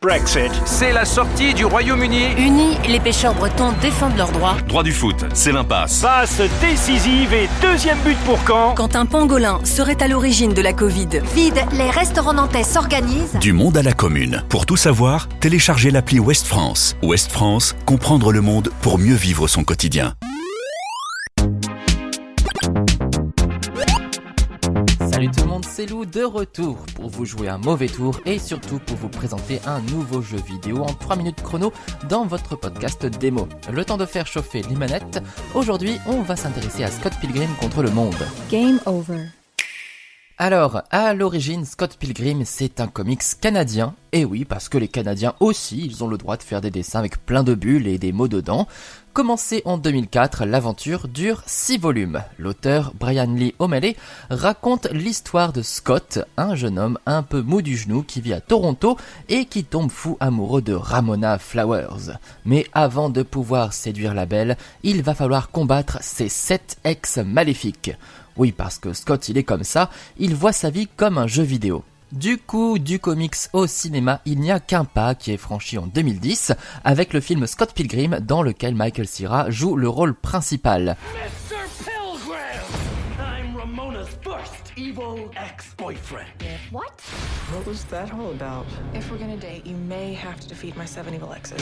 Brexit. C'est la sortie du Royaume-Uni. Unis, les pêcheurs bretons défendent leurs droits. Droit du foot, c'est l'impasse. Passe décisive et deuxième but pour quand Quand un pangolin serait à l'origine de la Covid. Vide, les restaurants nantais s'organisent. Du monde à la commune. Pour tout savoir, téléchargez l'appli Ouest France. Ouest France, comprendre le monde pour mieux vivre son quotidien. C'est Lou de retour pour vous jouer un mauvais tour et surtout pour vous présenter un nouveau jeu vidéo en 3 minutes chrono dans votre podcast démo. Le temps de faire chauffer les manettes, aujourd'hui on va s'intéresser à Scott Pilgrim contre le monde. Game over. Alors, à l'origine, Scott Pilgrim, c'est un comics canadien. Et oui, parce que les Canadiens aussi, ils ont le droit de faire des dessins avec plein de bulles et des mots dedans. Commencé en 2004, l'aventure dure 6 volumes. L'auteur Brian Lee O'Malley raconte l'histoire de Scott, un jeune homme un peu mou du genou qui vit à Toronto et qui tombe fou amoureux de Ramona Flowers. Mais avant de pouvoir séduire la belle, il va falloir combattre ses sept ex maléfiques. Oui, parce que Scott, il est comme ça, il voit sa vie comme un jeu vidéo. Du coup, du comics au cinéma, il n'y a qu'un pas qui est franchi en 2010 avec le film Scott Pilgrim dans lequel Michael Cera joue le rôle principal. Evil ex-boyfriend. What? What was that all about? If we're gonna date, you may have to defeat my seven evil exes.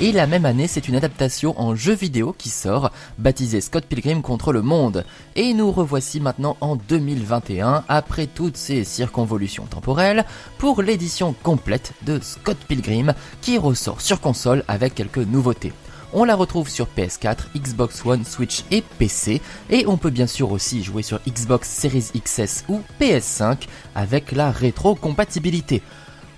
Et la même année, c'est une adaptation en jeu vidéo qui sort, baptisée Scott Pilgrim contre le monde. Et nous revoici maintenant en 2021, après toutes ces circonvolutions temporelles, pour l'édition complète de Scott Pilgrim, qui ressort sur console avec quelques nouveautés. On la retrouve sur PS4, Xbox One, Switch et PC, et on peut bien sûr aussi jouer sur Xbox Series XS ou PS5 avec la rétrocompatibilité.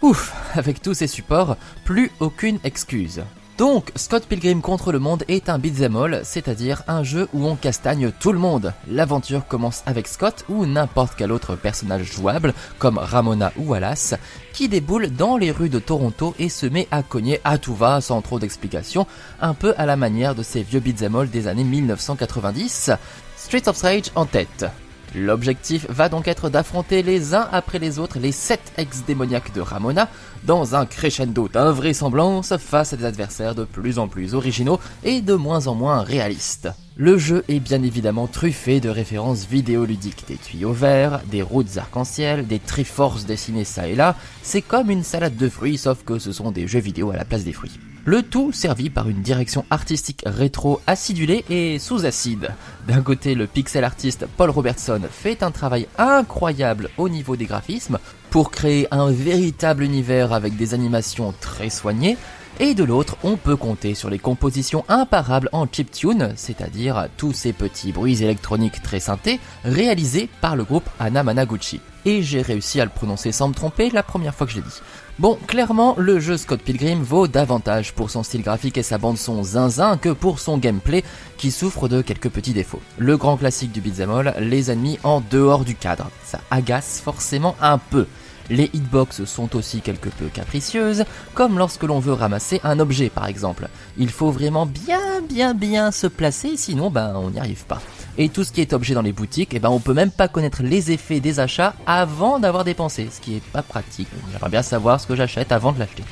Ouf, avec tous ces supports, plus aucune excuse. Donc, Scott Pilgrim contre le monde est un beat'em c'est-à-dire un jeu où on castagne tout le monde. L'aventure commence avec Scott ou n'importe quel autre personnage jouable, comme Ramona ou Wallace, qui déboule dans les rues de Toronto et se met à cogner à tout va sans trop d'explications, un peu à la manière de ces vieux beat'em des années 1990. Streets of Rage en tête. L'objectif va donc être d'affronter les uns après les autres les sept ex-démoniaques de Ramona dans un crescendo d'invraisemblance face à des adversaires de plus en plus originaux et de moins en moins réalistes. Le jeu est bien évidemment truffé de références vidéoludiques, des tuyaux verts, des routes arc-en-ciel, des triforces dessinées ça et là, c'est comme une salade de fruits sauf que ce sont des jeux vidéo à la place des fruits. Le tout servi par une direction artistique rétro acidulée et sous acide. D'un côté, le pixel artiste Paul Robertson fait un travail incroyable au niveau des graphismes pour créer un véritable univers avec des animations très soignées, et de l'autre, on peut compter sur les compositions imparables en chiptune, c'est-à-dire tous ces petits bruits électroniques très synthés, réalisés par le groupe Anna Managuchi. Et j'ai réussi à le prononcer sans me tromper la première fois que je l'ai dit. Bon, clairement, le jeu Scott Pilgrim vaut davantage pour son style graphique et sa bande son zinzin que pour son gameplay qui souffre de quelques petits défauts. Le grand classique du beat'em all, les ennemis en dehors du cadre. Ça agace forcément un peu. Les hitbox sont aussi quelque peu capricieuses, comme lorsque l'on veut ramasser un objet par exemple. Il faut vraiment bien bien bien se placer, sinon ben on n'y arrive pas. Et tout ce qui est objet dans les boutiques, eh ben on peut même pas connaître les effets des achats avant d'avoir dépensé, ce qui est pas pratique. J'aimerais bien savoir ce que j'achète avant de l'acheter.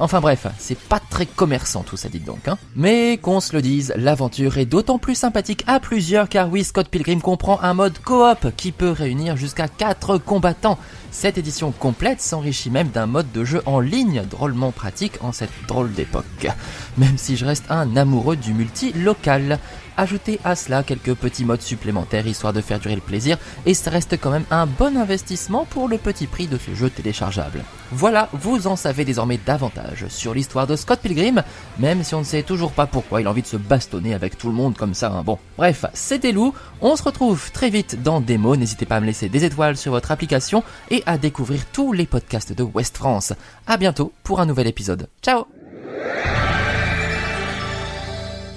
Enfin bref, c'est pas très commerçant tout ça, dites donc. Hein. Mais qu'on se le dise, l'aventure est d'autant plus sympathique à plusieurs car oui, Scott Pilgrim comprend un mode coop qui peut réunir jusqu'à 4 combattants. Cette édition complète s'enrichit même d'un mode de jeu en ligne drôlement pratique en cette drôle d'époque. Même si je reste un amoureux du multi local. Ajoutez à cela quelques petits modes supplémentaires histoire de faire durer le plaisir et ça reste quand même un bon investissement pour le petit prix de ce jeu téléchargeable. Voilà, vous en savez désormais davantage sur l'histoire de Scott Pilgrim, même si on ne sait toujours pas pourquoi il a envie de se bastonner avec tout le monde comme ça. Hein. Bon, bref, c'était Lou, on se retrouve très vite dans Démo, n'hésitez pas à me laisser des étoiles sur votre application et à découvrir tous les podcasts de West France. A bientôt pour un nouvel épisode. Ciao